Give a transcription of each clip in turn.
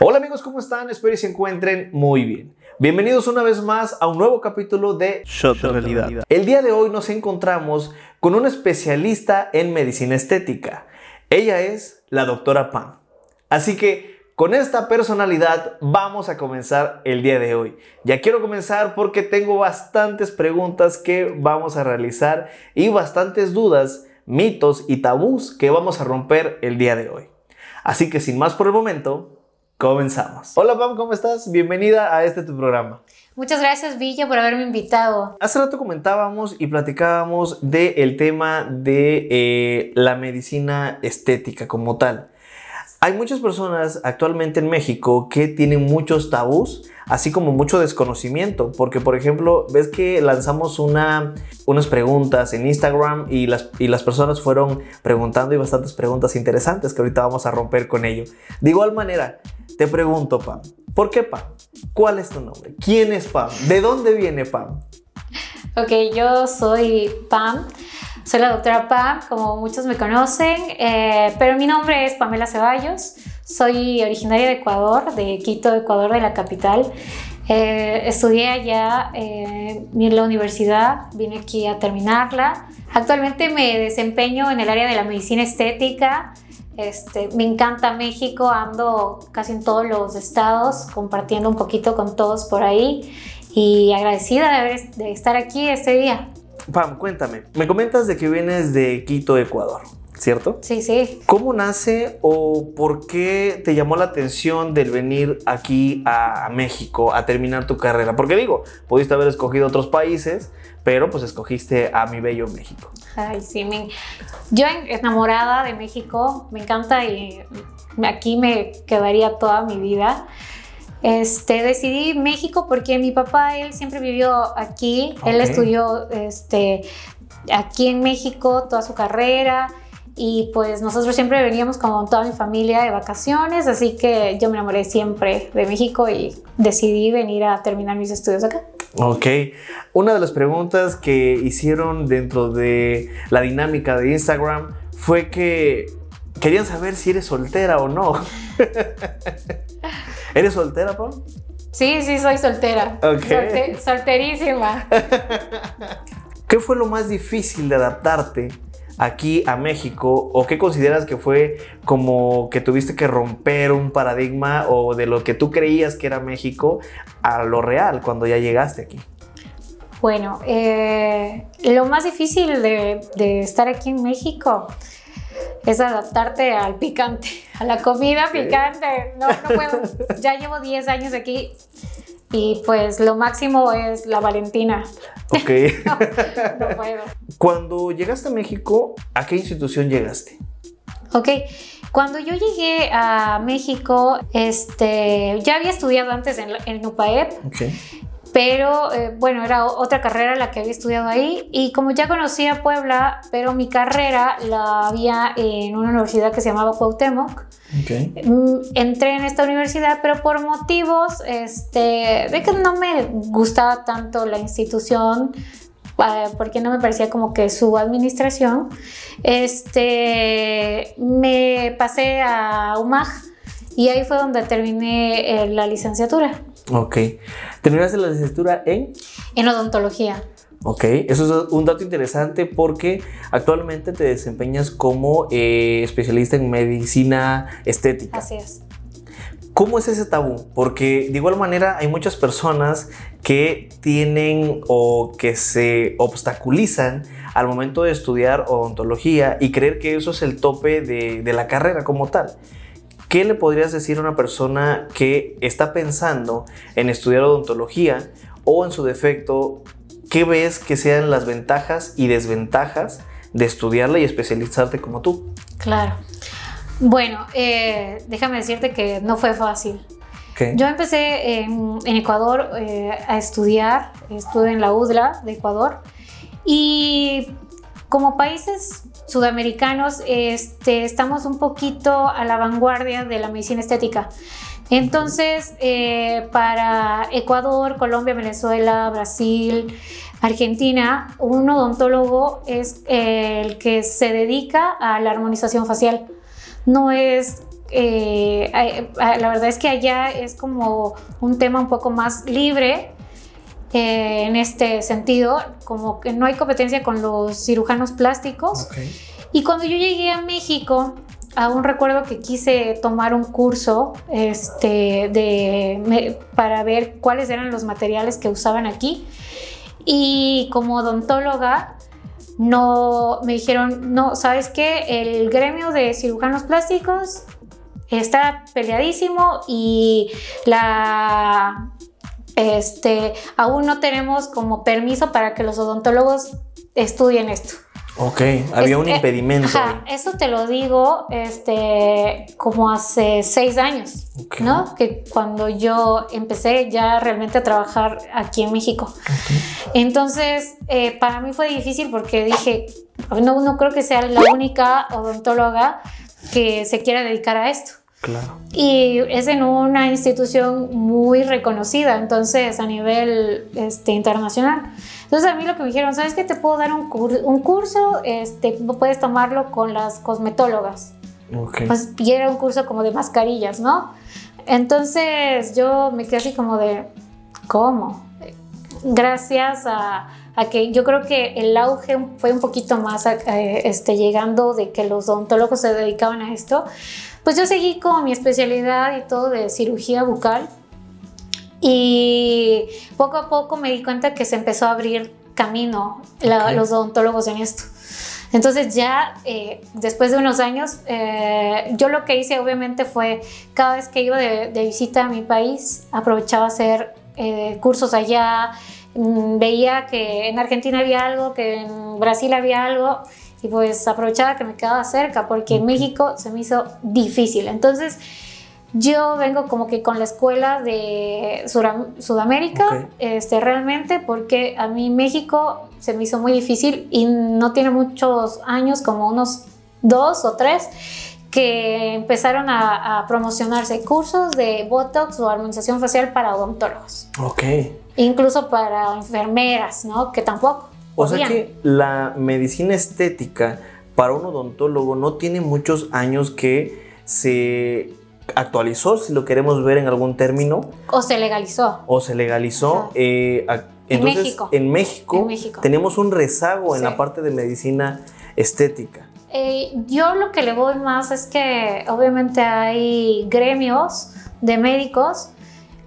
Hola amigos, ¿cómo están? Espero que se encuentren muy bien. Bienvenidos una vez más a un nuevo capítulo de Shot de Realidad. El día de hoy nos encontramos con una especialista en medicina estética. Ella es la doctora Pam. Así que con esta personalidad vamos a comenzar el día de hoy. Ya quiero comenzar porque tengo bastantes preguntas que vamos a realizar y bastantes dudas, mitos y tabús que vamos a romper el día de hoy. Así que sin más por el momento, Comenzamos. Hola Pam, ¿cómo estás? Bienvenida a este tu programa. Muchas gracias Villa por haberme invitado. Hace rato comentábamos y platicábamos del tema de eh, la medicina estética como tal. Hay muchas personas actualmente en México que tienen muchos tabús, así como mucho desconocimiento, porque por ejemplo, ves que lanzamos una, unas preguntas en Instagram y las, y las personas fueron preguntando y bastantes preguntas interesantes que ahorita vamos a romper con ello. De igual manera, te pregunto, Pam, ¿por qué Pam? ¿Cuál es tu nombre? ¿Quién es Pam? ¿De dónde viene Pam? Ok, yo soy Pam. Soy la doctora Pam, como muchos me conocen, eh, pero mi nombre es Pamela Ceballos. Soy originaria de Ecuador, de Quito, Ecuador, de la capital. Eh, estudié allá eh, en la universidad, vine aquí a terminarla. Actualmente me desempeño en el área de la medicina estética. Este, me encanta México, ando casi en todos los estados, compartiendo un poquito con todos por ahí y agradecida de, de estar aquí este día. Pam, cuéntame, me comentas de que vienes de Quito, Ecuador. ¿cierto? Sí, sí. ¿Cómo nace o por qué te llamó la atención del venir aquí a, México a terminar tu carrera? Porque digo, pudiste haber escogido otros países, pero pues escogiste a mi bello México. Ay, sí, me, yo enamorada de México, me encanta y aquí me quedaría toda mi vida. Este, decidí México porque mi papá, él siempre vivió aquí, él estudió este, aquí en México toda su carrera y pues nosotros siempre veníamos con toda mi familia de vacaciones, así que yo me enamoré siempre de México y decidí venir a terminar mis estudios acá. Ok, una de las preguntas que hicieron dentro de la dinámica de Instagram fue que querían saber si eres soltera o no. ¿Eres soltera, Pau? Sí, sí, soy soltera. Ok. solterísima. ¿Qué fue lo más difícil de adaptarte aquí a México o qué consideras que fue como que tuviste que romper un paradigma o de lo que tú creías que era México a lo real cuando ya llegaste aquí? Bueno, eh, lo más difícil de, de estar aquí en México es adaptarte al picante, a la comida picante. No, no puedo. Ya llevo 10 años aquí y pues lo máximo es la Valentina. Ok. no, no puedo. Cuando llegaste a México, ¿a qué institución llegaste? Ok, cuando yo llegué a México, este, ya había estudiado antes en, en UPAEP. Okay pero eh, bueno, era otra carrera la que había estudiado ahí y como ya conocía Puebla, pero mi carrera la había en una universidad que se llamaba Cuauhtémoc. Okay. Mm, entré en esta universidad, pero por motivos este, de que no me gustaba tanto la institución, eh, porque no me parecía como que su administración, este, me pasé a UMAG y ahí fue donde terminé eh, la licenciatura. Ok. ¿Terminaste la licenciatura en? En odontología. Ok, eso es un dato interesante porque actualmente te desempeñas como eh, especialista en medicina estética. Así es. ¿Cómo es ese tabú? Porque de igual manera hay muchas personas que tienen o que se obstaculizan al momento de estudiar odontología y creer que eso es el tope de, de la carrera como tal. ¿Qué le podrías decir a una persona que está pensando en estudiar odontología o en su defecto, qué ves que sean las ventajas y desventajas de estudiarla y especializarte como tú? Claro. Bueno, eh, déjame decirte que no fue fácil. ¿Qué? Yo empecé en, en Ecuador eh, a estudiar, estuve en la UDLA de Ecuador y como países sudamericanos este, estamos un poquito a la vanguardia de la medicina estética. Entonces, eh, para Ecuador, Colombia, Venezuela, Brasil, Argentina, un odontólogo es el que se dedica a la armonización facial. No es eh, la verdad es que allá es como un tema un poco más libre eh, en este sentido, como que no hay competencia con los cirujanos plásticos. Y cuando yo llegué a México, aún recuerdo que quise tomar un curso este, de, para ver cuáles eran los materiales que usaban aquí. Y como odontóloga, no me dijeron, no, ¿sabes qué? El gremio de cirujanos plásticos está peleadísimo y la este, aún no tenemos como permiso para que los odontólogos estudien esto. Ok, había un impedimento. eso te lo digo este, como hace seis años, ¿no? Que cuando yo empecé ya realmente a trabajar aquí en México. Entonces, eh, para mí fue difícil porque dije, no, no creo que sea la única odontóloga que se quiera dedicar a esto. Claro. Y es en una institución muy reconocida, entonces a nivel este, internacional. Entonces a mí lo que me dijeron, ¿sabes qué? Te puedo dar un, un curso, este, puedes tomarlo con las cosmetólogas. Okay. Pues, y era un curso como de mascarillas, ¿no? Entonces yo me quedé así como de, ¿cómo? Gracias a, a que yo creo que el auge fue un poquito más eh, este, llegando de que los odontólogos se dedicaban a esto, pues yo seguí con mi especialidad y todo de cirugía bucal y poco a poco me di cuenta que se empezó a abrir camino los odontólogos en esto. Entonces ya eh, después de unos años, eh, yo lo que hice obviamente fue cada vez que iba de, visita a mi país, aprovechaba hacer eh, cursos allá, mm, veía que en Argentina había algo, que en Brasil había algo, y pues aprovechaba que me quedaba cerca, porque en México se me hizo difícil. Entonces, yo vengo como que con la escuela de Sudamérica, este, realmente, porque a mí México se me hizo muy difícil y no tiene muchos años, como unos dos o tres, que empezaron a, promocionarse cursos de Botox o armonización facial para odontólogos. Ok. Incluso para enfermeras, ¿no? Que tampoco. O sea que la medicina estética para un odontólogo no tiene muchos años que se actualizó, si lo queremos ver en algún término. O se legalizó. O se legalizó. Eh, entonces, en México. tenemos un rezago en la parte de medicina estética. Eh, yo lo que le voy más es que obviamente hay gremios de médicos.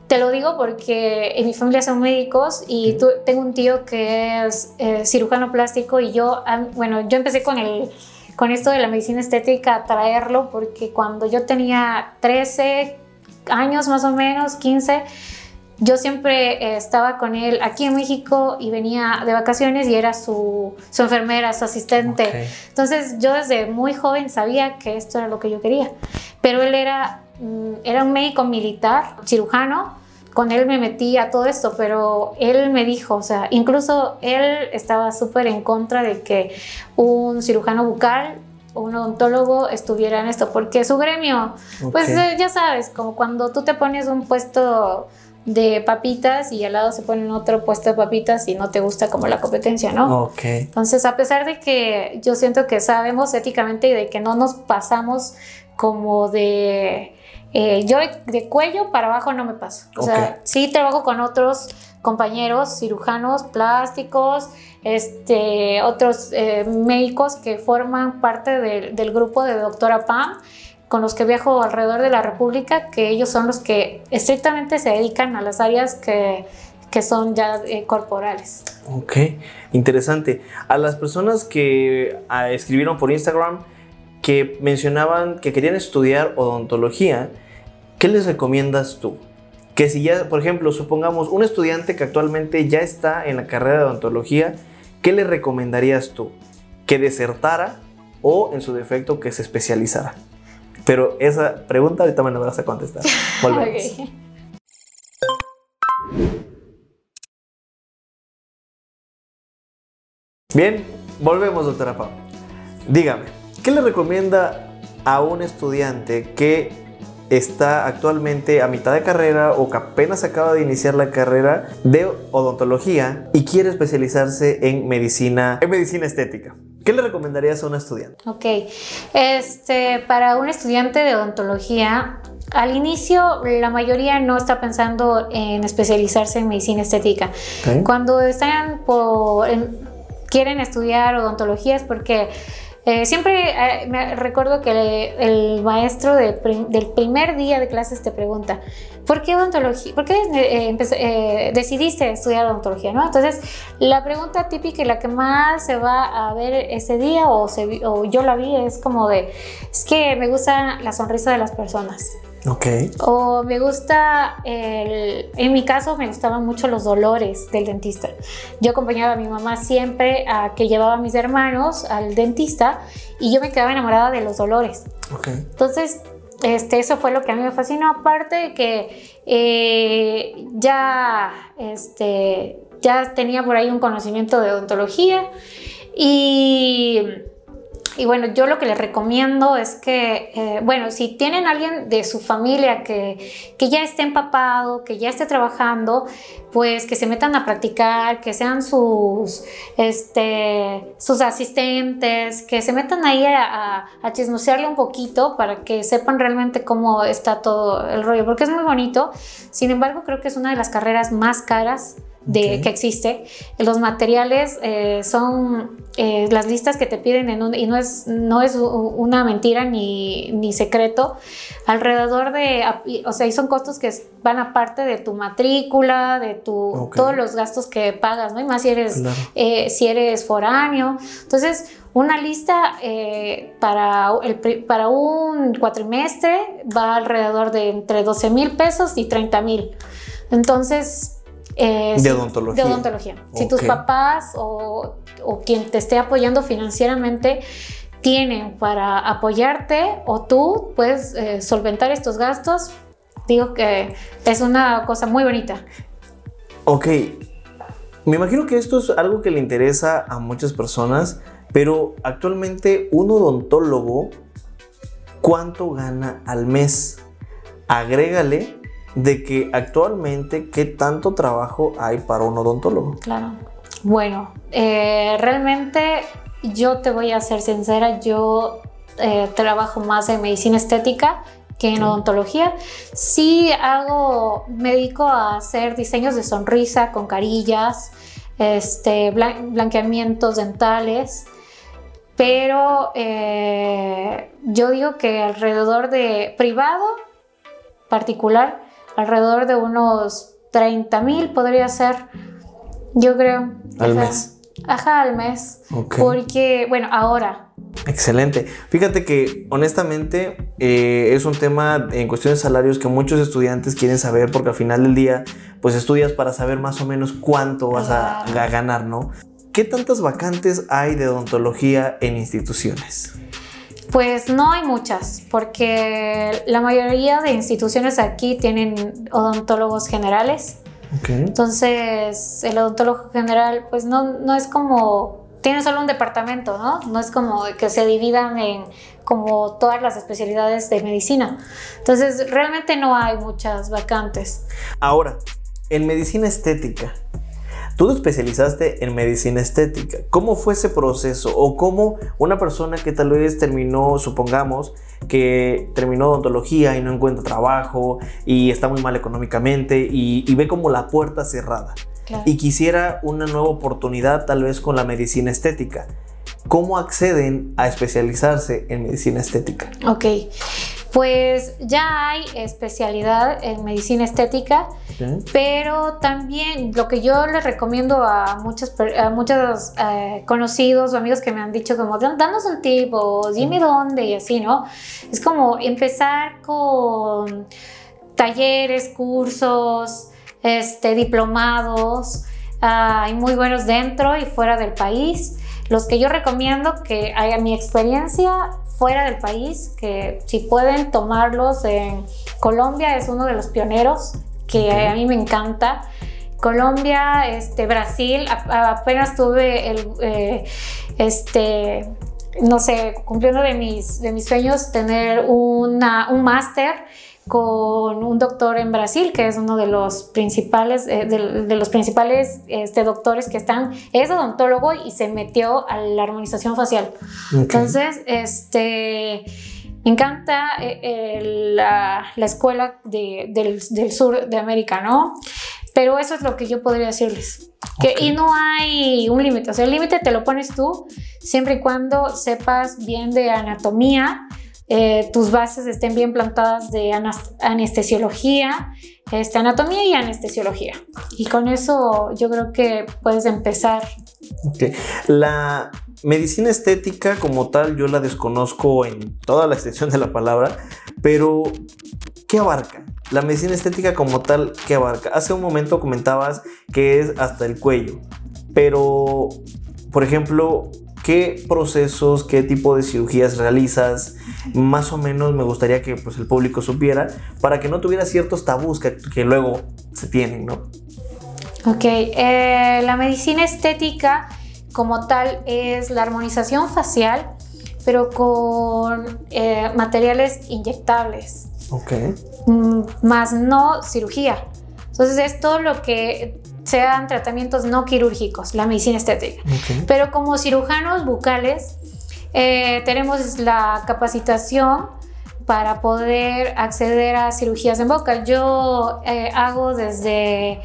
Te lo digo porque en mi familia son médicos y tengo un tío que es eh, cirujano plástico y yo, bueno, yo empecé con el con esto de la medicina estética traerlo porque cuando yo tenía 13 años más o menos, 15, yo siempre eh, estaba con él aquí en México y venía de vacaciones y era su, su enfermera, su asistente. Entonces yo desde muy joven sabía que esto era lo que yo quería. Pero él era, era un médico militar, cirujano, con él me metí a todo esto, pero él me dijo, o sea, incluso él estaba súper en contra de que un cirujano bucal o un odontólogo estuviera en esto, porque su gremio, pues ya sabes, como cuando tú te pones un puesto de papitas y al lado se pone otro puesto de papitas y no te gusta como la competencia, ¿no? Ok. Entonces, a pesar de que yo siento que sabemos éticamente y de que no nos pasamos como de eh, yo de, cuello para abajo no me paso. O sea, sí trabajo con otros compañeros cirujanos plásticos, este, otros eh, médicos que forman parte del grupo de doctora Pam, con los que viajo alrededor de la República, que ellos son los que estrictamente se dedican a las áreas que, que son ya eh, corporales. Ok, interesante. A las personas que ah, escribieron por Instagram, que mencionaban que querían estudiar odontología, ¿qué les recomiendas tú? Que si ya, por ejemplo, supongamos un estudiante que actualmente ya está en la carrera de odontología, ¿qué le recomendarías tú? ¿Que desertara o en su defecto que se especializara? Pero esa pregunta ahorita me la vas a contestar. Volvemos. Bien, volvemos, doctora Pau. Dígame, ¿Qué le recomienda a un estudiante que está actualmente a mitad de carrera o que apenas acaba de iniciar la carrera de odontología y quiere especializarse en medicina, en medicina estética? ¿Qué le recomendarías a un estudiante? Ok, este, para un estudiante de odontología, al inicio la mayoría no está pensando en especializarse en medicina estética. Cuando están por, en- quieren estudiar odontología es porque eh, siempre eh, me recuerdo que el, maestro del primer día de clases te pregunta, ¿por qué odontología? ¿Por qué eh, decidiste estudiar odontología? ¿no? Entonces, la pregunta típica y la que más se va a ver ese día o, o yo la vi es como de, es que me gusta la sonrisa de las personas. Ok. O me gusta, el- en mi caso me gustaban mucho los dolores del dentista. Yo acompañaba a mi mamá siempre a que llevaba a mis hermanos al dentista y yo me quedaba enamorada de los dolores. Ok. Entonces, este, eso fue lo que a mí me fascinó. Aparte de que eh, ya, este, ya tenía por ahí un conocimiento de odontología y, y bueno, yo lo que les recomiendo es que, eh, bueno, si tienen alguien de su familia que, que ya esté empapado, que ya esté trabajando, pues que se metan a practicar, que sean sus, este, sus asistentes, que se metan ahí a, a, a chismosearle un poquito para que sepan realmente cómo está todo el rollo, porque es muy bonito. Sin embargo, creo que es una de las carreras más caras de, Ok. que existe. Los materiales eh, son eh, las listas que te piden en un- y no es, no es una mentira ni, ni secreto. Alrededor de, o sea, y son costos que van aparte de tu matrícula, de tu, Ok. todos los gastos que pagas, ¿no? Y más si eres, Claro. eh, si eres foráneo. Entonces, una lista eh, para, el, para un cuatrimestre va alrededor de entre 12 mil pesos y 30 mil. Entonces... eh, De odontología. De odontología. Si tus papás o, o quien te esté apoyando financieramente tienen para apoyarte o tú puedes eh, solventar estos gastos, digo que es una cosa muy bonita. Ok. Me imagino que esto es algo que le interesa a muchas personas, pero actualmente un odontólogo, ¿cuánto gana al mes? Agrégale de que actualmente qué tanto trabajo hay para un odontólogo. Claro. Bueno, eh, realmente yo te voy a ser sincera, yo eh, trabajo más en medicina estética que en odontología. Sí hago, me dedico a hacer diseños de sonrisa con carillas, este, blan- blanqueamientos dentales, pero eh, yo digo que alrededor de privado, particular, alrededor de unos 30 mil podría ser, yo creo. Al mes. Ajá, al mes. Ok. Porque, bueno, ahora, Excelente. Fíjate que honestamente eh, es un tema en cuestión de salarios que muchos estudiantes quieren saber porque al final del día pues estudias para saber más o menos cuánto vas a, a ganar, ¿no? ¿Qué tantas vacantes hay de odontología en instituciones? Pues no hay muchas, porque la mayoría de instituciones aquí tienen odontólogos generales. Entonces, el odontólogo general, pues no, no es como, tiene solo un departamento, ¿no? No es como que se dividan en como todas las especialidades de medicina. Entonces, realmente no hay muchas vacantes. Ahora, en medicina estética, tú te especializaste en medicina estética. ¿Cómo fue ese proceso? ¿O cómo una persona que tal vez terminó, supongamos, que terminó odontología y no encuentra trabajo y está muy mal económicamente y, y ve como la puerta cerrada Claro. y quisiera una nueva oportunidad tal vez con la medicina estética? ¿Cómo acceden a especializarse en medicina estética? Ok, pues ya hay especialidad en medicina estética, pero también lo que yo les recomiendo a muchos, a muchos eh, conocidos o amigos que me han dicho como, "Dan- danos un tip o dime dónde y así, ¿no? Es como empezar con talleres, cursos, este, diplomados, ah, hay muy buenos dentro y fuera del país. Los que yo recomiendo que haya mi experiencia fuera del país, que si pueden tomarlos en Colombia es uno de los pioneros que a mí me encanta. Colombia, este, Brasil, apenas tuve el, eh, este, no sé, cumpliendo de mis, de mis sueños, tener una, un máster con un doctor en Brasil, que es uno de los principales, eh, de, los principales este, doctores que están, es odontólogo y se metió a la armonización facial. Entonces, este, me encanta eh, la, la, escuela de, del, del, sur de América, ¿no? Pero eso es lo que yo podría decirles. Que, Y no hay un límite, o sea, el límite te lo pones tú siempre y cuando sepas bien de anatomía, eh, tus bases estén bien plantadas de anestesiología, este, anatomía y anestesiología. Y con eso yo creo que puedes empezar. La medicina estética como tal yo la desconozco en toda la extensión de la palabra, pero ¿qué abarca? La medicina estética como tal, ¿qué abarca? Hace un momento comentabas que es hasta el cuello, pero, por ejemplo, ¿qué procesos, qué tipo de cirugías realizas? Más o menos me gustaría que pues, el público supiera para que no tuviera ciertos tabús que, luego se tienen, ¿no? Ok, eh, la medicina estética como tal es la armonización facial, pero con eh, materiales inyectables. Ok. Mm, más no cirugía. Entonces es todo lo que sean tratamientos no quirúrgicos, la medicina estética. Pero como cirujanos bucales eh, tenemos la capacitación para poder acceder a cirugías en boca. Yo eh, hago desde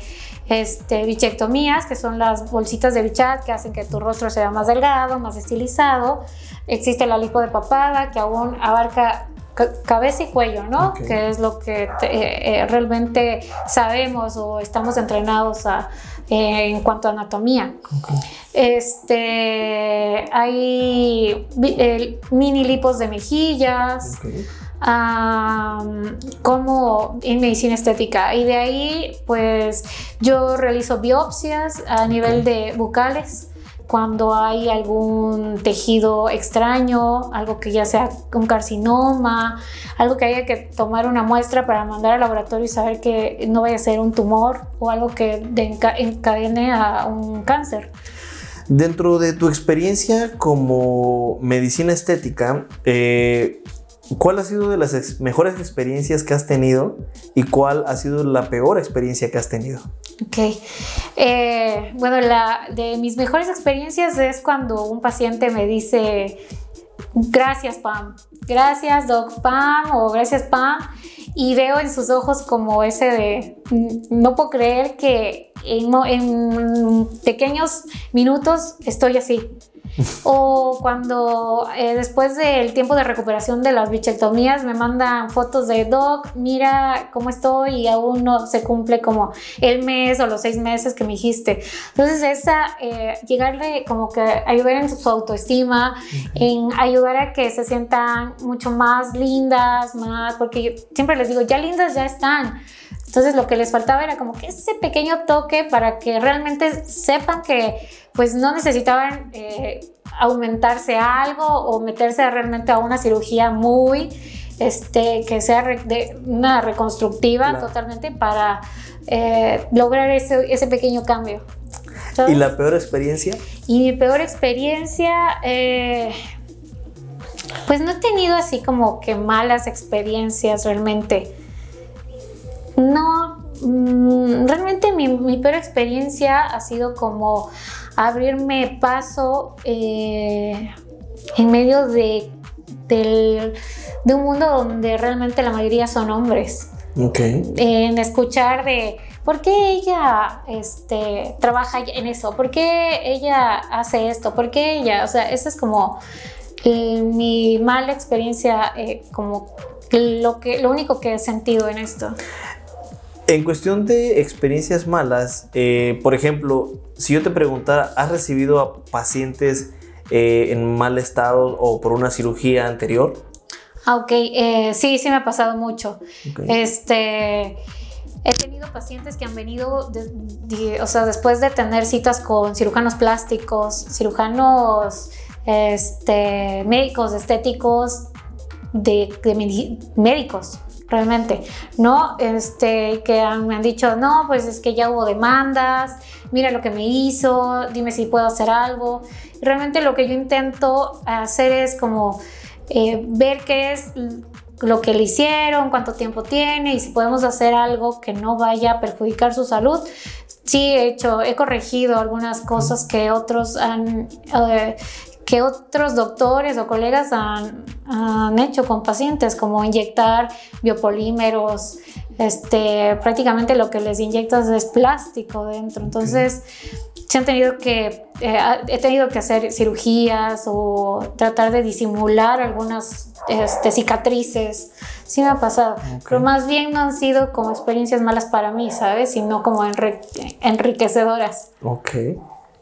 este, bichectomías, que son las bolsitas de bichat que hacen que tu rostro sea más delgado, más estilizado. Existe la lipo de papada, que aún abarca cabeza y cuello, ¿no? Que es lo que eh, realmente sabemos o estamos entrenados a, eh, en cuanto a anatomía. Este, hay mini lipos de mejillas. como en medicina estética y de ahí pues yo realizo biopsias a nivel de bucales cuando hay algún tejido extraño, algo que ya sea un carcinoma, algo que haya que tomar una muestra para mandar al laboratorio y saber que no vaya a ser un tumor o algo que encadene a un cáncer. Dentro de tu experiencia como medicina estética, eh, ¿cuál ha sido de las mejores experiencias que has tenido y cuál ha sido la peor experiencia que has tenido? Ok. Eh, bueno, la de mis mejores experiencias es cuando un paciente me dice, gracias Pam, gracias Doc Pam o gracias Pam, y veo en sus ojos como ese de, no puedo creer que en, en pequeños minutos estoy así. O cuando eh, después del tiempo de recuperación de las bichectomías me mandan fotos de Doc, mira cómo estoy y aún no se cumple como el mes o los seis meses que me dijiste. Entonces esa, eh, llegarle como que ayudar en su autoestima, en ayudar a que se sientan mucho más lindas, más, porque siempre les digo, ya lindas ya están. Entonces lo que les faltaba era como que ese pequeño toque para que realmente sepan que pues no necesitaban eh, aumentarse algo o meterse realmente a una cirugía muy, este, que sea de una reconstructiva totalmente para eh, lograr ese, ese, pequeño cambio. ¿Y la peor experiencia? Y mi peor experiencia, eh, pues no he tenido así como que malas experiencias realmente. No, mm, realmente mi, mi peor experiencia ha sido como abrirme paso eh, en medio de, de un mundo donde realmente la mayoría son hombres. En escuchar de por qué ella este, trabaja en eso, por qué ella hace esto, por qué ella, o sea, esa es como mi mala experiencia, eh, como lo, que, lo único que he sentido en esto. En cuestión de experiencias malas, eh, por ejemplo, si yo te preguntara, ¿has recibido a pacientes eh, en mal estado o por una cirugía anterior? Ah, ok, eh, sí, sí me ha pasado mucho. Este, he tenido pacientes que han venido, o sea, después de tener citas con cirujanos plásticos, cirujanos este, médicos, estéticos, de, de médicos, realmente, ¿no? Este, que me han dicho, no, pues es que ya hubo demandas, mira lo que me hizo, dime si puedo hacer algo. realmente lo que yo intento hacer es como eh, ver qué es lo que le hicieron, cuánto tiempo tiene y si podemos hacer algo que no vaya a perjudicar su salud. Sí, he hecho, he corregido algunas cosas que otros han, eh, que otros doctores o colegas han, han, hecho con pacientes, como inyectar biopolímeros, este, prácticamente lo que les inyectas es plástico dentro. Entonces, se han tenido que, eh, he tenido que hacer cirugías o tratar de disimular algunas este, cicatrices. Sí me ha pasado, okay. pero más bien no han sido como experiencias malas para mí, ¿sabes? Sino como enri enriquecedoras. Ok,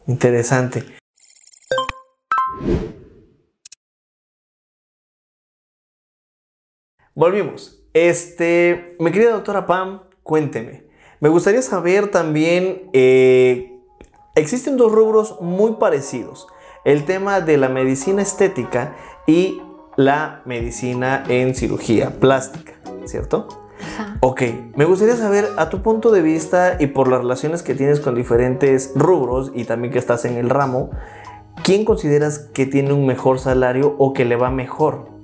interesante. Volvimos. Este, mi querida doctora Pam, cuénteme. Me gustaría saber también, eh, existen dos rubros muy parecidos. El tema de la medicina estética y la medicina en cirugía plástica, ¿cierto? Ajá. Ok, me gustaría saber a tu punto de vista y por las relaciones que tienes con diferentes rubros y también que estás en el ramo, ¿quién consideras que tiene un mejor salario o que le va mejor?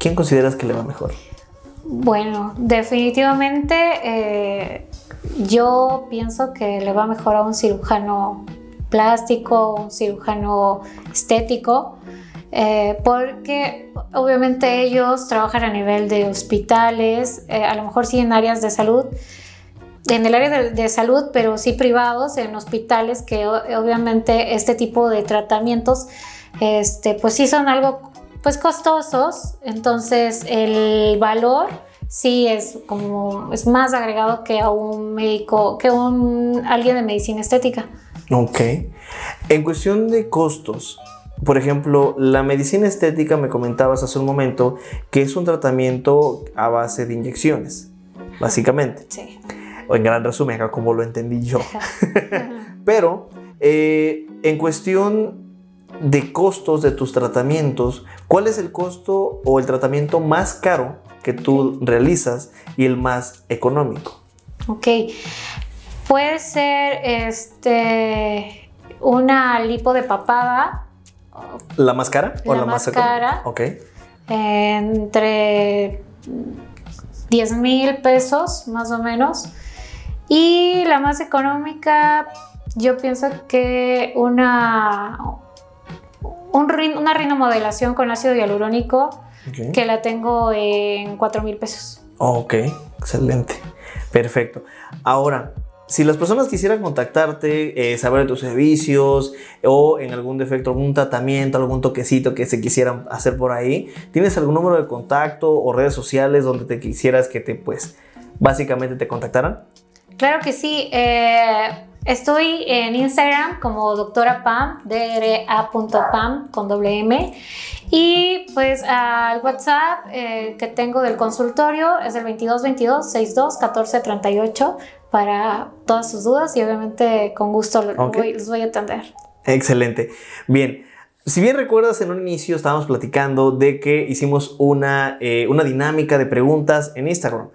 ¿Quién consideras que le va mejor? Bueno, definitivamente eh, yo pienso que le va mejor a un cirujano plástico, un cirujano estético, eh, porque obviamente ellos trabajan a nivel de hospitales, eh, a lo mejor sí en áreas de salud, en el área de, de, salud, pero sí privados, en hospitales que obviamente este tipo de tratamientos, este, pues sí son algo pues costosos, entonces el valor sí es como es más agregado que a un médico, que a un alguien de medicina estética. Ok. En cuestión de costos, por ejemplo, la medicina estética me comentabas hace un momento que es un tratamiento a base de inyecciones, básicamente. Sí. O en gran resumen, como lo entendí yo. Pero eh, en cuestión de costos de tus tratamientos, ¿cuál es el costo o el tratamiento más caro que tú realizas y el más económico? Ok, puede ser este una lipo de papada. ¿La más cara la o la más, más cara? Ok. Entre 10 mil pesos más o menos. Y la más económica, yo pienso que una un rin, una rinomodelación con ácido hialurónico okay. que la tengo en 4 mil pesos. Ok, excelente. Perfecto. Ahora, si las personas quisieran contactarte, eh, saber de tus servicios o en algún defecto, algún tratamiento, algún toquecito que se quisieran hacer por ahí, ¿tienes algún número de contacto o redes sociales donde te quisieras que te, pues, básicamente te contactaran? Claro que sí. Eh, Estoy en Instagram como doctora Pam, dra.pam con doble M. Y pues al WhatsApp eh, que tengo del consultorio es el 2222 62 14 38 para todas sus dudas y obviamente con gusto okay. voy, los voy a atender. Excelente. Bien. Si bien recuerdas, en un inicio estábamos platicando de que hicimos una, eh, una dinámica de preguntas en Instagram.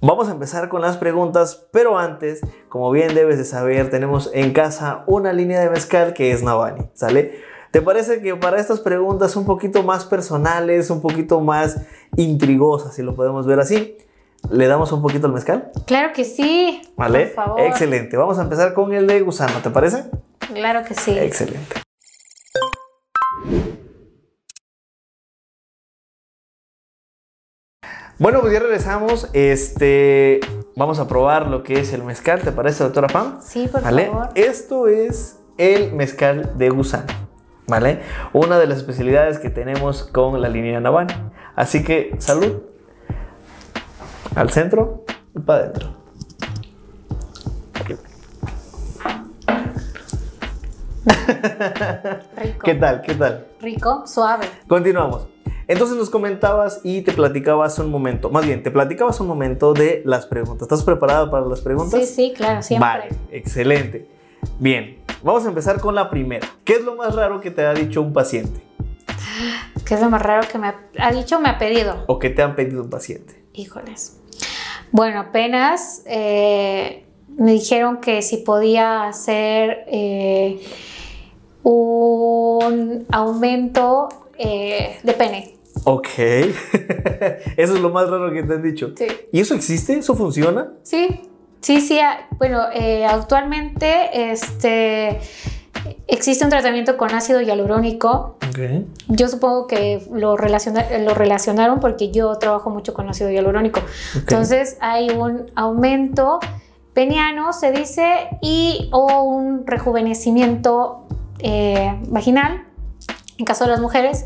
Vamos a empezar con las preguntas, pero antes, como bien debes de saber, tenemos en casa una línea de mezcal que es Navani, ¿sale? ¿Te parece que para estas preguntas un poquito más personales, un poquito más intrigosas, si lo podemos ver así, le damos un poquito al mezcal? Claro que sí. ¿Vale? Por favor. Excelente. Vamos a empezar con el de gusano, ¿te parece? Claro que sí. Excelente. Bueno, pues ya regresamos. Este, vamos a probar lo que es el mezcal. ¿Te parece, doctora Pam? Sí, por ¿Vale? favor. Esto es el mezcal de gusano. ¿Vale? Una de las especialidades que tenemos con la línea Navani. Así que, salud. Al centro y para adentro. Rico. ¿Qué tal? ¿Qué tal? Rico, suave. Continuamos. Entonces nos comentabas y te platicabas un momento, más bien, te platicabas un momento de las preguntas. ¿Estás preparada para las preguntas? Sí, sí, claro, siempre. Vale, excelente. Bien, vamos a empezar con la primera. ¿Qué es lo más raro que te ha dicho un paciente? ¿Qué es lo más raro que me ha, dicho me ha pedido? ¿O que te han pedido un paciente? Híjoles. Bueno, apenas eh, me dijeron que si podía hacer eh, un aumento eh, de pene. Ok. eso es lo más raro que te han dicho. Sí. ¿Y eso existe? ¿Eso funciona? Sí, sí, sí. ah, Bueno, eh, actualmente este, existe un tratamiento con ácido hialurónico. Ok. Yo supongo que lo, relaciona- lo relacionaron porque yo trabajo mucho con ácido hialurónico. Entonces hay un aumento peniano, se dice, y o un rejuvenecimiento eh, vaginal, en caso de las mujeres.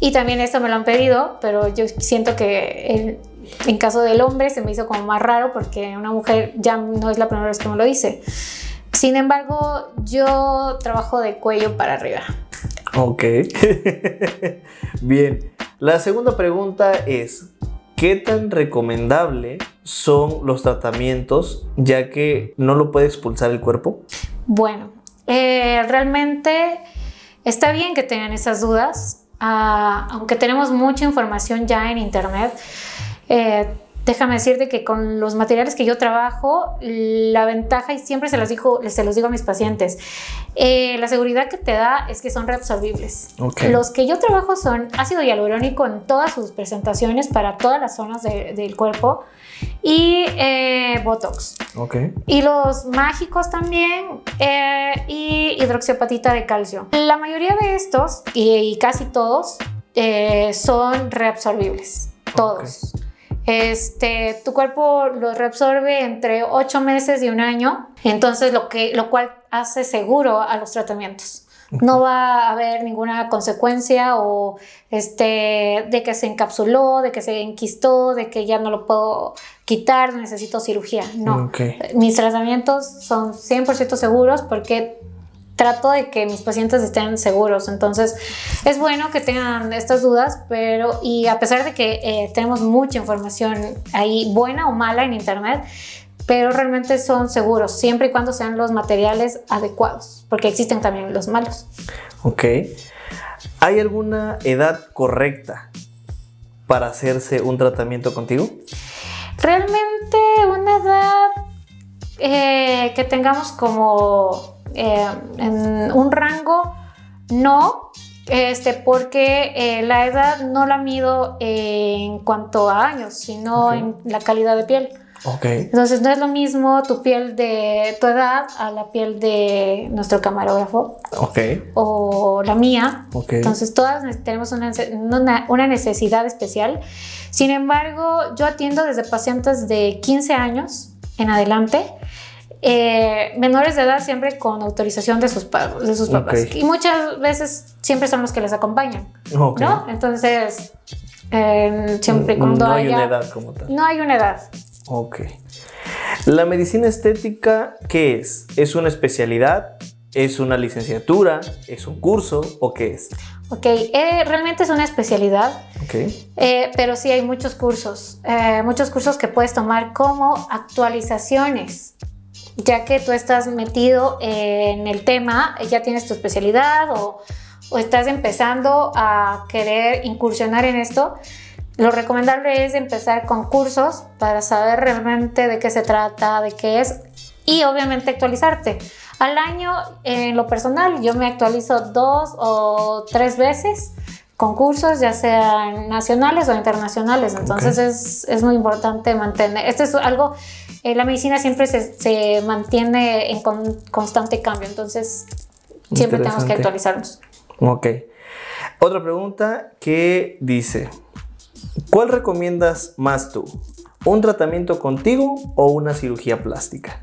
Y también esto me lo han pedido, pero yo siento que el- en caso del hombre se me hizo como más raro porque una mujer ya no es la primera vez que me lo dice. Sin embargo, yo trabajo de cuello para arriba. Ok. Bien. La segunda pregunta es, ¿qué tan recomendable son los tratamientos ya que no lo puede expulsar el cuerpo? Bueno, eh, realmente está bien que tengan esas dudas, ah, aunque tenemos mucha información ya en internet. eh, déjame decirte que con los materiales que yo trabajo, la ventaja, y siempre se los, digo, se los digo a mis pacientes, eh, la seguridad que te da es que son reabsorbibles. Ok. Los que yo trabajo son ácido hialurónico en todas sus presentaciones para todas las zonas de- del cuerpo y eh, Botox. Ok. Y los mágicos también eh, y hidroxiapatita de calcio. La mayoría de estos, y, casi todos, eh, son reabsorbibles. Todos. Este, tu cuerpo lo reabsorbe entre 8 meses y un año, entonces lo, que, lo cual hace seguro a los tratamientos. No va a haber ninguna consecuencia o este, de que se encapsuló, de que se enquistó, de que ya no lo puedo quitar, necesito cirugía. No. Ok. Mis tratamientos son 100% seguros porque trato de que mis pacientes estén seguros. Entonces, es bueno que tengan estas dudas, pero y a pesar de que eh, tenemos mucha información ahí, buena o mala en internet, pero realmente son seguros, siempre y cuando sean los materiales adecuados, porque existen también los malos. Ok. ¿Hay alguna edad correcta para hacerse un tratamiento contigo? Realmente una edad eh, que tengamos como eh, en un rango, no, este, porque eh, la edad no la mido en cuanto a años, sino en la calidad de piel. Ok. Entonces no es lo mismo tu piel de tu edad a la piel de nuestro camarógrafo Ok. o la mía. Ok. Entonces todas ne- tenemos una- una necesidad especial. Sin embargo, yo atiendo desde pacientes de 15 años en adelante, eh, menores de edad siempre con autorización de sus, de sus papás. Y muchas veces siempre son los que les acompañan. ¿no? Entonces, eh, siempre y cuando no hay una edad como tal. No hay una edad. Ok. La medicina estética, ¿qué es? ¿Es una especialidad? ¿Es una licenciatura? ¿Es un curso? ¿O qué es? Ok, eh, realmente es una especialidad. Ok. Eh, pero sí hay muchos cursos, eh, muchos cursos que puedes tomar como actualizaciones, ya que tú estás metido en el tema, ya tienes tu especialidad o, o estás empezando a querer incursionar en esto. Lo recomendable es empezar con cursos para saber realmente de qué se trata, de qué es y obviamente actualizarte. Al año, en lo personal, yo me actualizo dos o tres veces con cursos, ya sean nacionales o internacionales. Entonces es, es muy importante mantener. Esto es algo, eh, la medicina siempre se, se mantiene en con- constante cambio. Entonces siempre tenemos que actualizarnos. Ok. Otra pregunta que dice, ¿cuál recomiendas más tú? ¿Un tratamiento contigo o una cirugía plástica?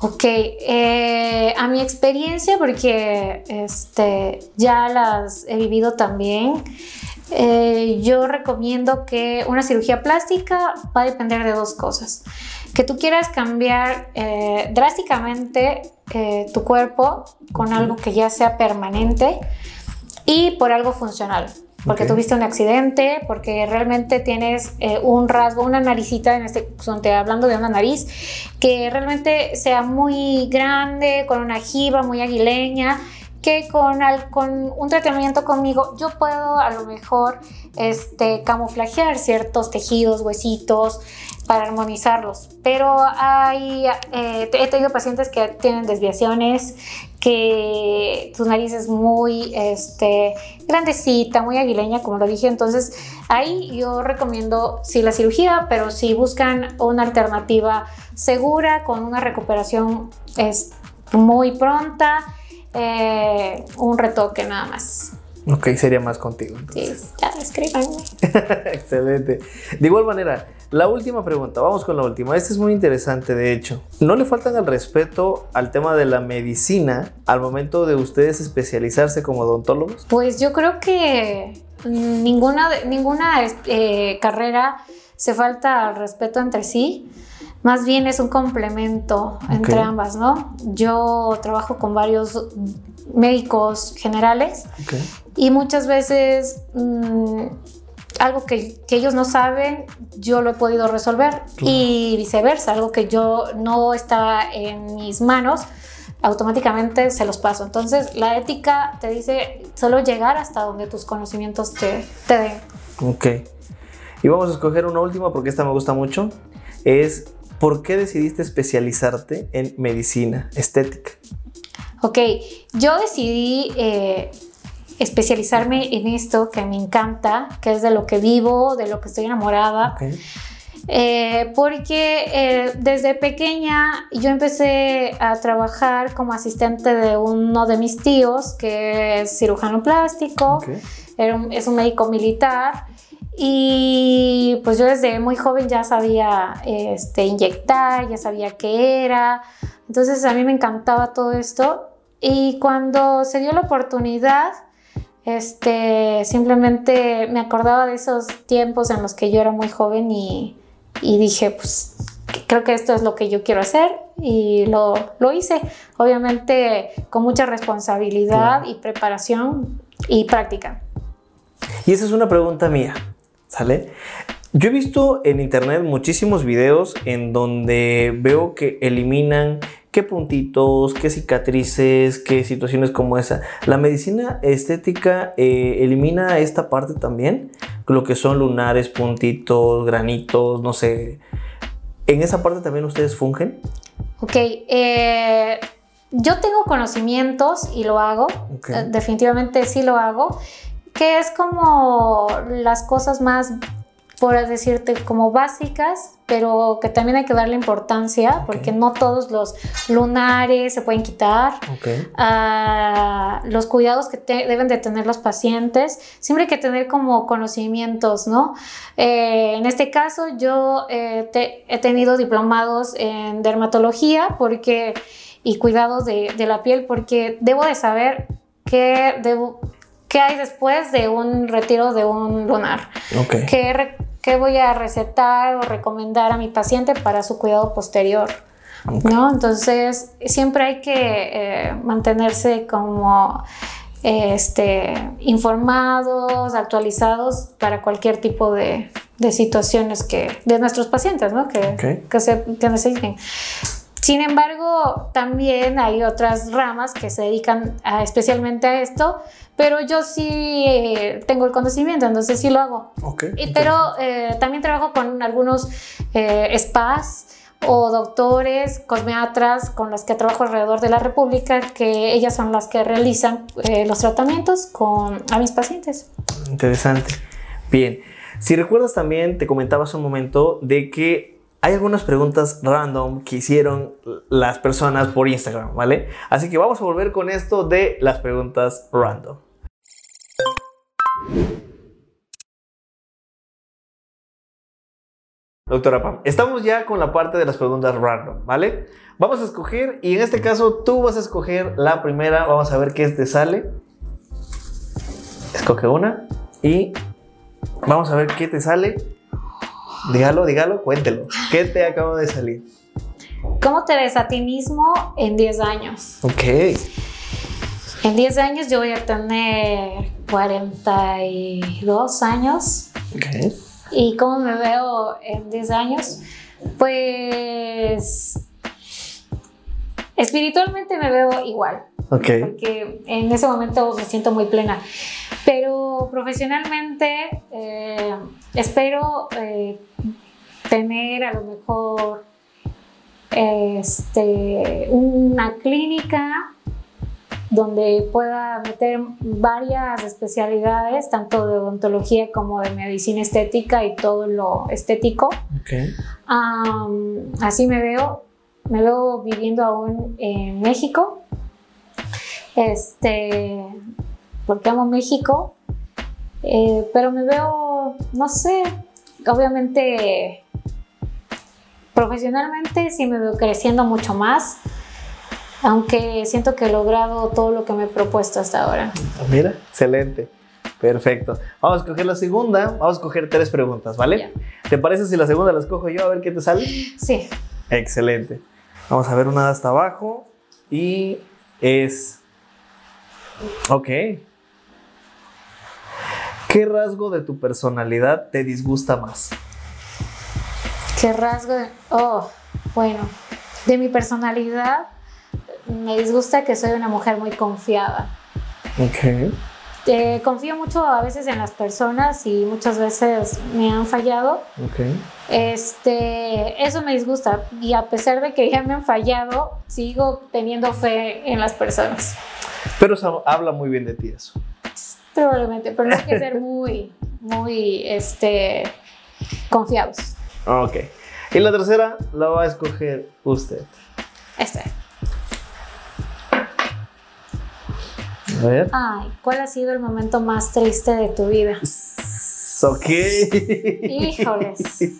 Ok, eh, a mi experiencia, porque este, ya las he vivido también, eh, yo recomiendo que una cirugía plástica va a depender de dos cosas. Que tú quieras cambiar eh, drásticamente eh, tu cuerpo con algo que ya sea permanente y por algo funcional. Porque tuviste un accidente, porque realmente tienes un rasgo, una naricita, en este, estoy hablando de una nariz, que realmente sea muy grande, con una jiba muy aguileña, que con, un tratamiento conmigo yo puedo a lo mejor este, camuflajear ciertos tejidos, huesitos, para armonizarlos. Pero hay, eh, he tenido pacientes que tienen desviaciones, que tu nariz es muy este, grandecita, muy aguileña, como lo dije. Entonces, ahí yo recomiendo sí la cirugía, pero si buscan una alternativa segura, con una recuperación es muy pronta, eh, un retoque nada más. Ok, sería más contigo. Sí, ya escríbanme. Excelente. De igual manera, la última pregunta, vamos con la última. Esta es muy interesante, de hecho. ¿No le faltan el respeto al tema de la medicina al momento de ustedes especializarse como odontólogos? Pues yo creo que ninguna, ninguna eh, carrera se falta al respeto entre sí. Más bien es un complemento entre ambas, ¿no? Yo trabajo con varios médicos generales y muchas veces mm, algo que, ellos no saben, yo lo he podido resolver y viceversa, algo que yo no está en mis manos, automáticamente se los paso. Entonces la ética te dice solo llegar hasta donde tus conocimientos te, te den. Ok. Y vamos a escoger una última porque esta me gusta mucho. Es, ¿por qué decidiste especializarte en medicina estética? Ok, yo decidí eh, especializarme en esto que me encanta, que es de lo que vivo, de lo que estoy enamorada. Eh, porque eh, desde pequeña yo empecé a trabajar como asistente de uno de mis tíos, que es cirujano plástico, es un médico militar. Y pues yo desde muy joven ya sabía este, inyectar, ya sabía qué era. Entonces a mí me encantaba todo esto. Y cuando se dio la oportunidad, este, simplemente me acordaba de esos tiempos en los que yo era muy joven y, dije, pues creo que esto es lo que yo quiero hacer. Y lo, hice, obviamente con mucha responsabilidad y preparación y práctica. Y esa es una pregunta mía, ¿sale? Yo he visto en internet muchísimos videos en donde veo que eliminan qué puntitos, qué cicatrices, qué situaciones como esa. La medicina estética eh, elimina esta parte también, lo que son lunares, puntitos, granitos, no sé. ¿En esa parte también ustedes fungen? Ok, eh, yo tengo conocimientos y lo hago, eh, definitivamente sí lo hago, que es como las cosas más por decirte, como básicas, pero que también hay que darle importancia porque no todos los lunares se pueden quitar. Ah, los cuidados que deben de tener los pacientes, siempre hay que tener como conocimientos, ¿no? Eh, en este caso yo eh, he tenido diplomados en dermatología porque, y cuidados de, de la piel porque debo de saber qué debo ¿Qué hay después de un retiro de un lunar? ¿Qué, ¿Qué, voy a recetar o recomendar a mi paciente para su cuidado posterior? ¿No? Entonces, siempre hay que eh, mantenerse como este, informados, actualizados para cualquier tipo de, de situaciones que, de nuestros pacientes, ¿no? Que, que, se, que necesiten. Sin embargo, también hay otras ramas que se dedican especialmente a esto, pero yo sí eh, tengo el conocimiento, entonces sí lo hago. pero eh, también trabajo con algunos eh, spas o doctores, cosmeatras con las que trabajo alrededor de la República, que ellas son las que realizan los tratamientos con, a mis pacientes. Interesante. Bien. Si recuerdas también, te comentaba hace un momento de que hay algunas preguntas random que hicieron las personas por Instagram, ¿vale? Así que vamos a volver con esto de las preguntas random. Doctora Pam, estamos ya con la parte de las preguntas random, ¿vale? Vamos a escoger y en este caso tú vas a escoger la primera, vamos a ver qué te sale. Escoge una y vamos a ver qué te sale. Dígalo, dígalo, cuéntelo. ¿Qué te acaba de salir? ¿Cómo te ves a ti mismo en 10 años? Ok. En 10 años yo voy a tener 42 años. Ok. ¿Y cómo me veo en 10 años? Pues espiritualmente me veo igual. Ok. Porque en ese momento me siento muy plena. Pero profesionalmente eh, espero eh, tener a lo mejor este, una clínica donde pueda meter varias especialidades, tanto de odontología como de medicina estética y todo lo estético. Así me veo, me veo viviendo aún en México, este, porque amo México, eh, pero me veo, no sé, obviamente profesionalmente sí me veo creciendo mucho más, aunque siento que he logrado todo lo que me he propuesto hasta ahora. Ah, Mira, excelente. Perfecto. Vamos a escoger la segunda. Vamos a escoger tres preguntas, ¿vale? ¿Te parece si la segunda la escojo yo a ver qué te sale? Sí, Excelente. Vamos a ver una hasta abajo. Y es. Ok. ¿Qué rasgo de tu personalidad te disgusta más? qué rasgo de... Oh, bueno, de mi personalidad me disgusta que soy una mujer muy confiada. Ok. Eh, confío mucho a veces en las personas y muchas veces me han fallado. Ok. Este, eso me disgusta y a pesar de que ya me han fallado, sigo teniendo fe en las personas. Pero eso habla muy bien de ti eso. Probablemente, pero no hay que ser muy, muy, este, confiados. Ok. Y la tercera la va a escoger usted. Este. A ver. Ay, ¿cuál ha sido el momento más triste de tu vida? Ok. Híjoles.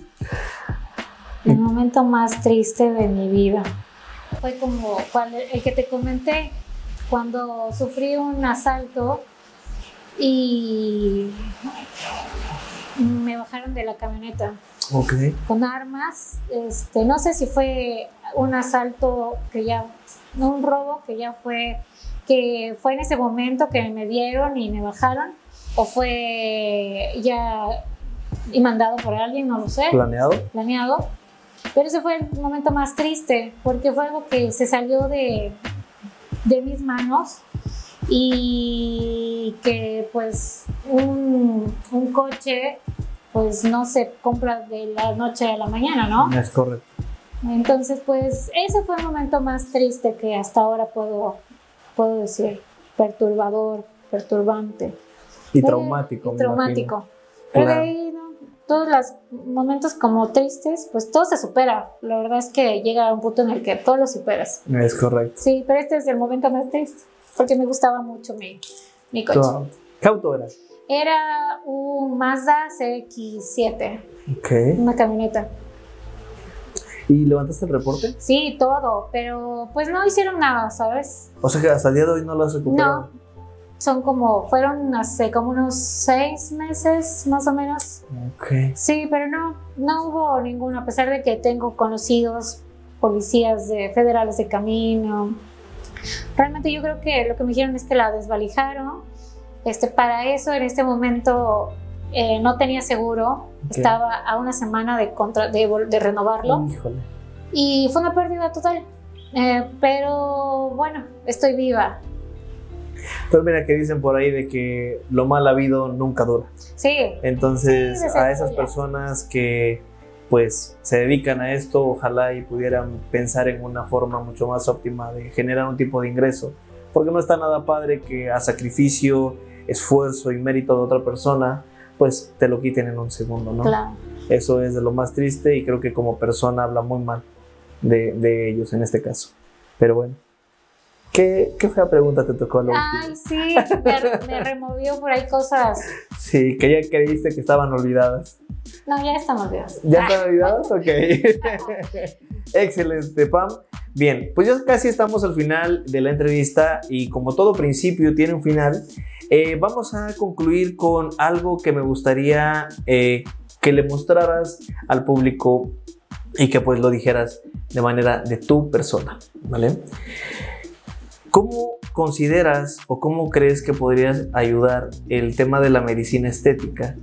El momento más triste de mi vida. Fue como cuando- el que te comenté, cuando sufrí un asalto y me bajaron de la camioneta con armas. Este, no sé si fue un asalto que ya, no un robo que ya fue, que fue en ese momento que me dieron y me bajaron, o fue ya y mandado por alguien, no lo sé, ¿Planeado? planeado. Pero ese fue el momento más triste, porque fue algo que se salió de, de mis manos y que pues un, un coche pues no se compra de la noche a la mañana, ¿no? Es correcto. Entonces pues ese fue el momento más triste que hasta ahora puedo, puedo decir, perturbador, perturbante. Y Eh, traumático. y traumático. Pero de ahí, ¿no? todos los momentos como tristes, pues todo se supera. La verdad es que llega a un punto en el que todo lo superas. Es correcto. Sí, pero este es el momento más triste, porque me gustaba mucho mi, mi coche. ¿Qué auto era? Era un Mazda CX-7, Ok. una camioneta. ¿Y levantaste el reporte? Sí, todo, pero pues no hicieron nada, ¿sabes? O sea que hasta el día de hoy no lo has recuperado. No. Son como, fueron hace como unos seis meses más o menos. Ok. Sí, pero no, no hubo ninguno, a pesar de que tengo conocidos policías de, federales de camino. Realmente yo creo que lo que me dijeron es que la desvalijaron. Este, para eso en este momento eh, no tenía seguro, estaba a una semana de, contra- de, renovarlo Híjole. y fue una pérdida total. Eh, pero bueno, estoy viva. Pero mira que dicen por ahí de que lo mal habido nunca dura. Sí, Entonces, Sí, a esas personas que pues se dedican a esto, ojalá y pudieran pensar en una forma mucho más óptima de generar un tipo de ingreso. Porque no está nada padre que a sacrificio, esfuerzo y mérito de otra persona, pues te lo quiten en un segundo, ¿no? claro. Eso es de lo más triste y creo que como persona habla muy mal de, de ellos en este caso. Pero bueno, ¿qué, qué fea pregunta te tocó a la Ay, sí, me, me removió por ahí cosas. Sí, que ya creíste que estaban olvidadas. No, ya estamos vivos. ¿Ya están olvidadas? Ok. Excelente, Pam. Bien, pues ya casi estamos al final de la entrevista y como todo principio tiene un final, eh, vamos a concluir con algo que me gustaría eh, que le mostraras al público y que pues lo dijeras de manera de tu persona, ¿vale? ¿Cómo consideras o cómo crees que podrías ayudar el tema de la medicina estética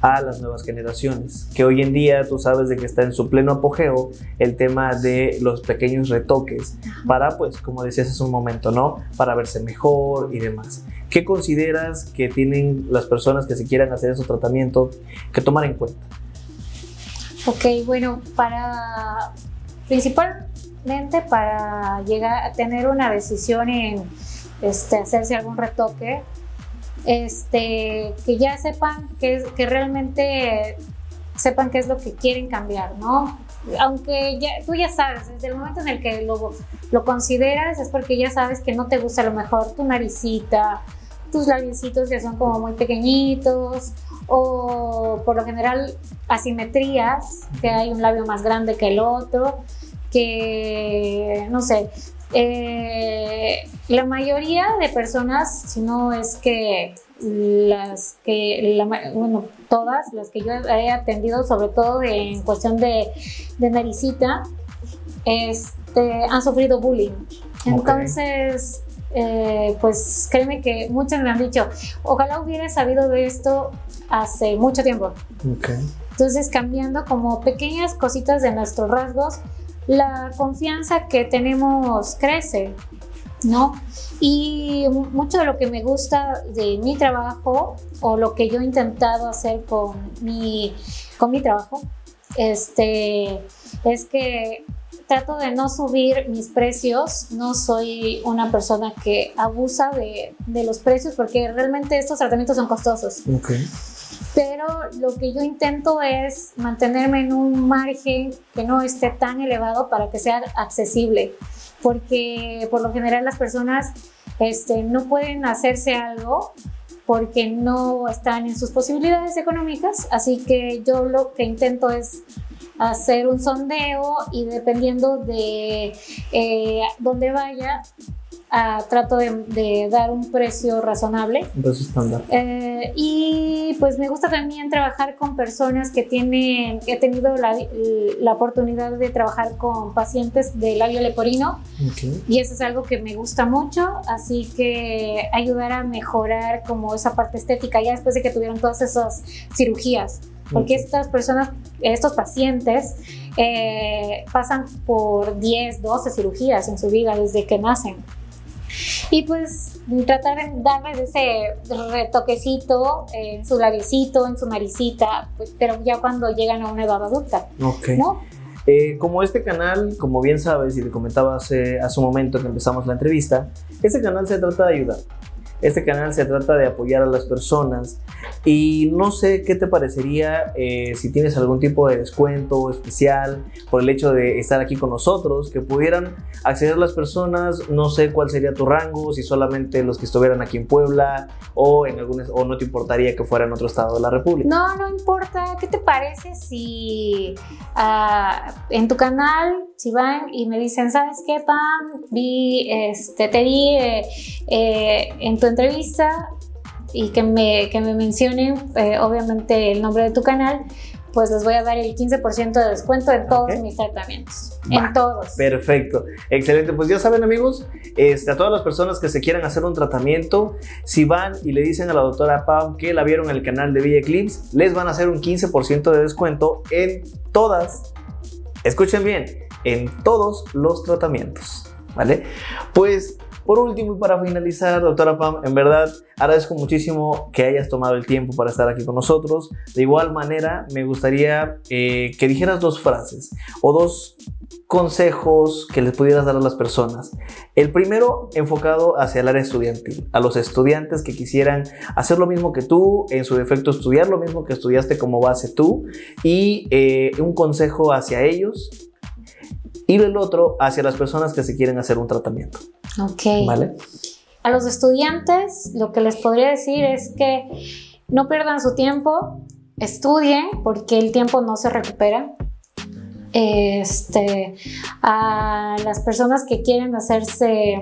a las nuevas generaciones? Que hoy en día tú sabes de que está en su pleno apogeo el tema de los pequeños retoques para, pues, como decías hace un momento, ¿no? Para verse mejor y demás. ¿Qué consideras que tienen las personas que se quieran hacer esos tratamientos que tomar en cuenta? Ok, bueno, para para llegar a tener una decisión en este, hacerse algún retoque, este, que ya sepan que, que realmente sepan qué es lo que quieren cambiar, ¿no? Aunque ya, tú ya sabes, desde el momento en el que lo, lo consideras es porque ya sabes que no te gusta a lo mejor tu naricita, tus labiositos que son como muy pequeñitos o por lo general asimetrías, que hay un labio más grande que el otro, que no sé, eh, la mayoría de personas, si no es que las que, bueno, todas las que yo he atendido, sobre todo en cuestión de, de naricita, este, han sufrido bullying. Entonces, eh, pues créeme que muchos me han dicho, ojalá hubiera sabido de esto hace mucho tiempo. Entonces, cambiando como pequeñas cositas de nuestros rasgos, la confianza que tenemos crece, ¿no? Y mucho de lo que me gusta de mi trabajo o lo que yo he intentado hacer con mi, con mi trabajo, este, es que trato de no subir mis precios, no soy una persona que abusa de, los precios porque realmente estos tratamientos son costosos. Pero lo que yo intento es mantenerme en un margen que no esté tan elevado para que sea accesible, porque por lo general las personas este, no pueden hacerse algo porque no están en sus posibilidades económicas, así que yo lo que intento es hacer un sondeo y dependiendo de eh, dónde vaya, trato de, dar un precio razonable. Un precio estándar. Eh, y pues me gusta también trabajar con personas que tienen, he tenido la, la oportunidad de trabajar con pacientes de labio leporino y eso es algo que me gusta mucho, así que ayudar a mejorar como esa parte estética ya después de que tuvieron todas esas cirugías. Porque estas personas, estos pacientes, eh, pasan por 10, 12 cirugías en su vida desde que nacen. Y pues tratar de darles ese retoquecito en su labiecito, en su naricita, pues, pero ya cuando llegan a una edad adulta. Ok. Eh, como este canal, como bien sabes y te comentaba hace, hace un momento que empezamos la entrevista, este canal se trata de ayudar. Este canal se trata de apoyar a las personas y no sé qué te parecería eh, si tienes algún tipo de descuento especial por el hecho de estar aquí con nosotros, que pudieran acceder las personas, no sé cuál sería tu rango, si solamente los que estuvieran aquí en Puebla o, en algunas, o no te importaría que fuera en otro estado de la República. No, no importa. ¿Qué te parece si uh, en tu canal si van y me dicen, ¿sabes qué, Pam? Vi, este, te vi eh, eh, en tu entrevista y que me, que me mencionen, eh, obviamente, el nombre de tu canal, pues les voy a dar el 15% de descuento en todos mis tratamientos. en todos. Perfecto. Excelente. Pues ya saben, amigos, este, a todas las personas que se quieran hacer un tratamiento, si van y le dicen a la doctora Pam que la vieron en el canal de Villa Eclipse, les van a hacer un 15% de descuento en todas. Escuchen bien, en todos los tratamientos. ¿Vale? Pues por último y para finalizar, doctora Pam, en verdad agradezco muchísimo que hayas tomado el tiempo para estar aquí con nosotros. De igual manera, me gustaría eh, que dijeras dos frases o dos consejos que les pudieras dar a las personas. El primero enfocado hacia el área estudiantil, a los estudiantes que quisieran hacer lo mismo que tú, en su defecto estudiar lo mismo que estudiaste como base tú, y eh, un consejo hacia ellos y el otro hacia las personas que se quieren hacer un tratamiento. Ok. ¿Vale? A los estudiantes lo que les podría decir es que no pierdan su tiempo, estudien porque el tiempo no se recupera. Este, a las personas que quieren hacerse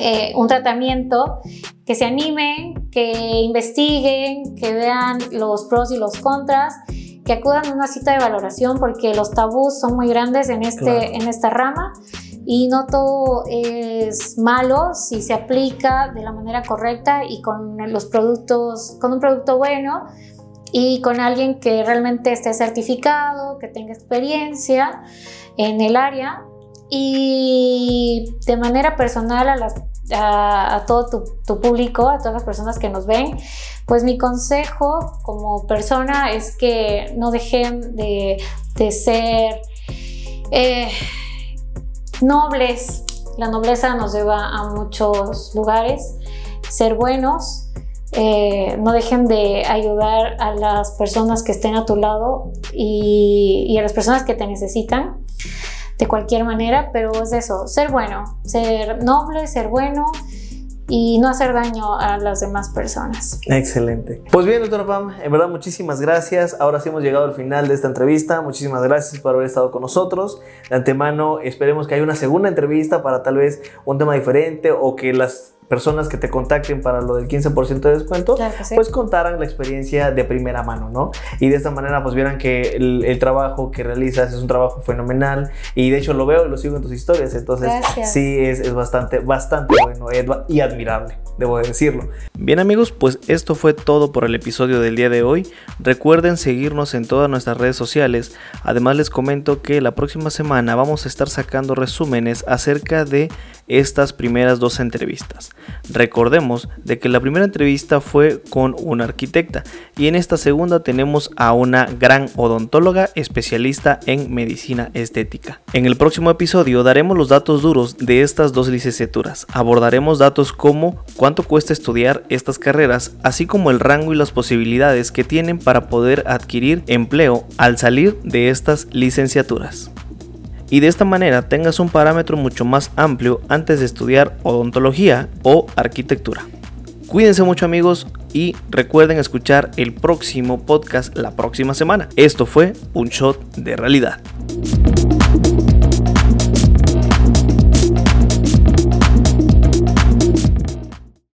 eh, un tratamiento, que se animen, que investiguen, que vean los pros y los contras que acudan a una cita de valoración porque los tabús son muy grandes en, este, en esta rama y no todo es malo si se aplica de la manera correcta y con los productos, con un producto bueno y con alguien que realmente esté certificado, que tenga experiencia en el área. Y de manera personal a, todo tu, tu, público, a todas las personas que nos ven, pues mi consejo como persona es que no dejen de, ser eh, nobles. La nobleza nos lleva a muchos lugares, ser buenos, eh, no dejen de ayudar a las personas que estén a tu lado y, y, a las personas que te necesitan de cualquier manera, pero es eso, ser bueno, ser noble, ser bueno y no hacer daño a las demás personas. Excelente. Pues bien, doctora Pam, en verdad muchísimas gracias. Ahora sí hemos llegado al final de esta entrevista. Muchísimas gracias por haber estado con nosotros. De antemano, esperemos que haya una segunda entrevista para tal vez un tema diferente o que las personas que te contacten para lo del 15% de descuento, pues contaran la experiencia de primera mano, ¿no? Y de esta manera pues vieran que el, trabajo que realizas es un trabajo fenomenal y de hecho lo veo y lo sigo en tus historias, entonces sí es, es, bastante, bastante bueno y admirable, debo decirlo. Bien amigos, pues esto fue todo por el episodio del día de hoy. Recuerden seguirnos en todas nuestras redes sociales. Además les comento que la próxima semana vamos a estar sacando resúmenes acerca de estas primeras dos entrevistas. Recordemos de que la primera entrevista fue con una arquitecta y en esta segunda tenemos a una gran odontóloga especialista en medicina estética. En el próximo episodio daremos los datos duros de estas dos licenciaturas. Abordaremos datos como cuánto cuesta estudiar estas carreras, así como el rango y las posibilidades que tienen para poder adquirir empleo al salir de estas licenciaturas y de esta manera tengas un parámetro mucho más amplio antes de estudiar odontología o arquitectura. Cuídense mucho amigos y recuerden escuchar el próximo podcast la próxima semana. Esto fue un shot de realidad.